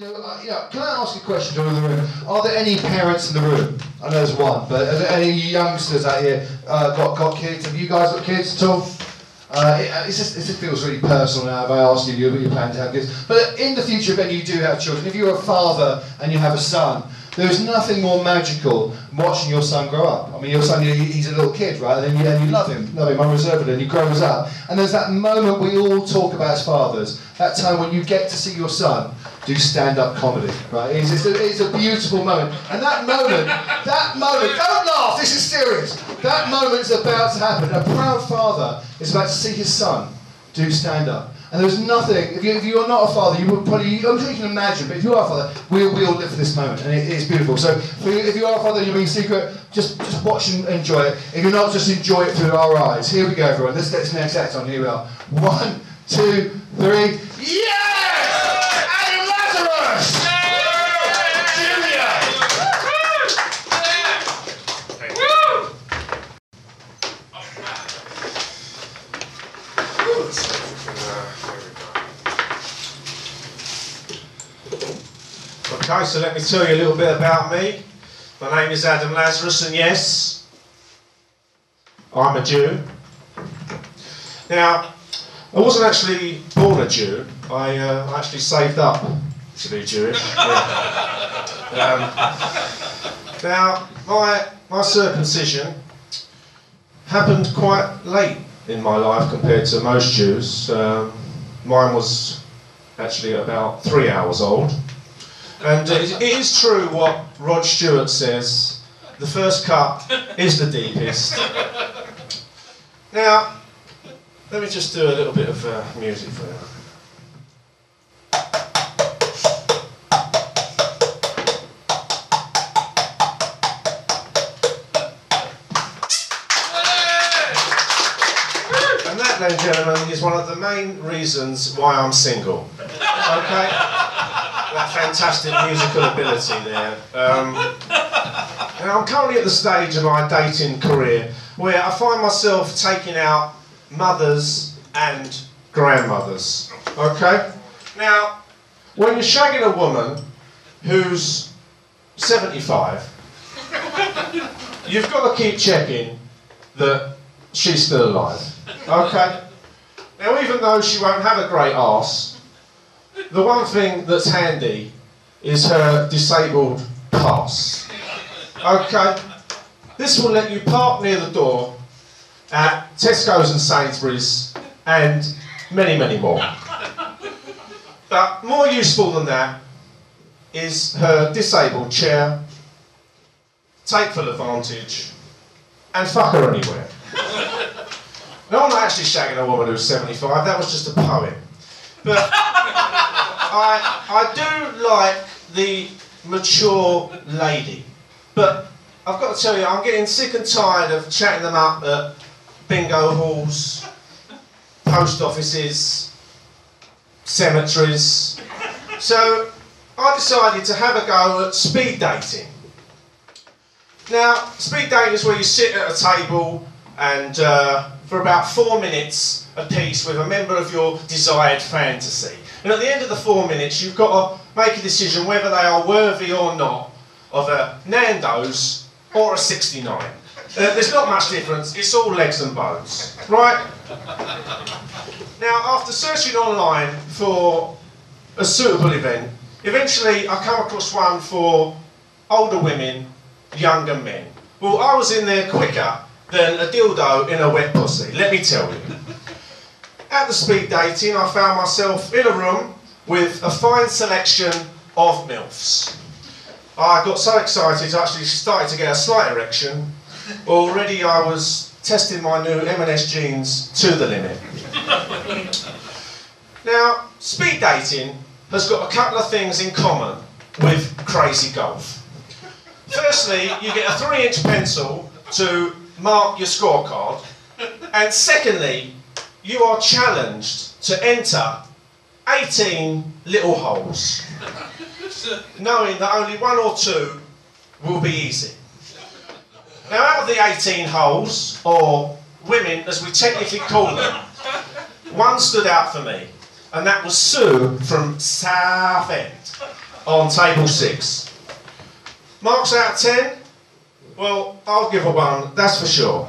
know, uh, can I ask you a question to the room? Are there any parents in the room? I know there's one, but are there any youngsters out here uh, got got kids? Have you guys got kids at all? Uh, it, uh, just, it just feels really personal now if I ask you, you, you plan to have kids. But in the future, when you do have children, if you're a father and you have a son, there is nothing more magical watching your son grow up. I mean, your son, he's a little kid, right? And you, and you love him, love him unreservedly, and he grows up. And there's that moment we all talk about as fathers, that time when you get to see your son do stand-up comedy, right? It's, it's, a, it's a beautiful moment. And that moment, that moment, don't laugh, this is serious. That moment's about to happen. A proud father is about to see his son do stand-up. And there's nothing, if, you, you're not a father, you would probably, I'm sure you can imagine, but if you are a father, we, we all live for this moment, and it is beautiful. So you, if you are a father you're being secret, just, just watch and enjoy it. If you're not, just enjoy it through our eyes. Here we go, everyone. Let's get this next act on. Here we are. One, two, three. Yes! Adam Lazarus! Okay, so let me tell you a little bit about me. My name is Adam Lazarus, and yes, I'm a Jew. Now, I wasn't actually born a Jew. I uh, actually saved up to be Jewish. Yeah. Um, now, my my circumcision happened quite late in my life compared to most Jews. Um, mine was actually about three hours old. And it is true what Rod Stewart says the first cut is the deepest. Now, let me just do a little bit of uh, music for you. And that, ladies and gentlemen, is one of the main reasons why I'm single. Okay? Fantastic musical ability there. Um, and I'm currently at the stage of my dating career where I find myself taking out mothers and grandmothers. Okay? Now, when you're shagging a woman who's 75, you've got to keep checking that she's still alive. Okay? Now, even though she won't have a great arse, the one thing that's handy is her disabled pass. Okay? This will let you park near the door at Tesco's and Sainsbury's and many, many more. But more useful than that is her disabled chair. Take full advantage and fuck her anywhere. No, I'm not actually shagging a woman who's 75, that was just a poem. But I, I do like the mature lady. But I've got to tell you, I'm getting sick and tired of chatting them up at bingo halls, post offices, cemeteries. So I decided to have a go at speed dating. Now, speed dating is where you sit at a table and uh, for about four minutes a piece with a member of your desired fantasy. And at the end of the four minutes, you've got to make a decision whether they are worthy or not of a Nando's or a 69. Uh, there's not much difference, it's all legs and bones, right? Now, after searching online for a suitable event, eventually I come across one for older women, younger men. Well, I was in there quicker than a dildo in a wet pussy, let me tell you. At the speed dating, I found myself in a room with a fine selection of MILFs. I got so excited, I actually started to get a slight erection. Already I was testing my new M&S jeans to the limit. now, speed dating has got a couple of things in common with crazy golf. Firstly, you get a three inch pencil to mark your scorecard. And secondly, you are challenged to enter 18 little holes, knowing that only one or two will be easy. Now, out of the 18 holes, or women as we technically call them, one stood out for me, and that was Sue from Southend. on table six. Marks out of 10? Well, I'll give her one, that's for sure.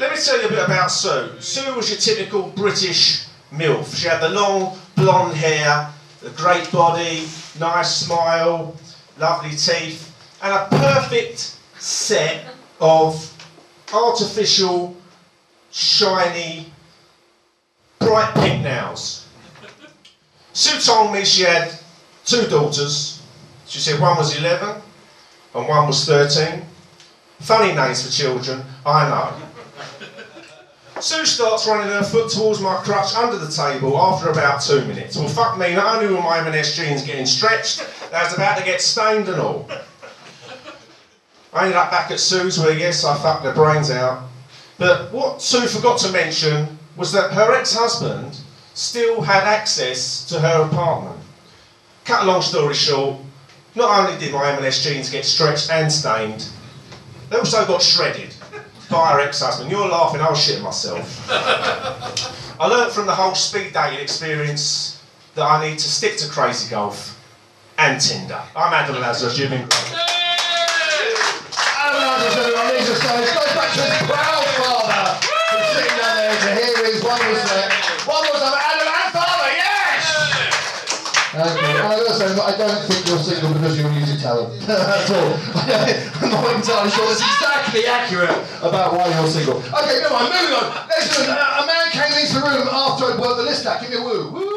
Let me tell you a bit about Sue. Sue was your typical British MILF. She had the long blonde hair, the great body, nice smile, lovely teeth, and a perfect set of artificial, shiny, bright pink nails. Sue told me she had two daughters. She said one was 11 and one was 13. Funny names for children, I know. Sue starts running her foot towards my crutch under the table after about two minutes. Well, fuck me, not only were my M&S jeans getting stretched, they was about to get stained and all. I ended up back at Sue's where, yes, I fucked her brains out. But what Sue forgot to mention was that her ex-husband still had access to her apartment. Cut a long story short, not only did my M&S jeans get stretched and stained, they also got shredded by her ex-husband. You're laughing, I was shitting myself. I learnt from the whole speed dating experience that I need to stick to crazy golf and Tinder. I'm Adam Lazarus, you've been And I don't think you're single because you're music talent. That's all. I'm not entirely sure that's exactly accurate about why you're single. Okay, no, I'm moving on. Listen, uh, a man came into the room after I'd worked the list out. Give me a woo. Woo!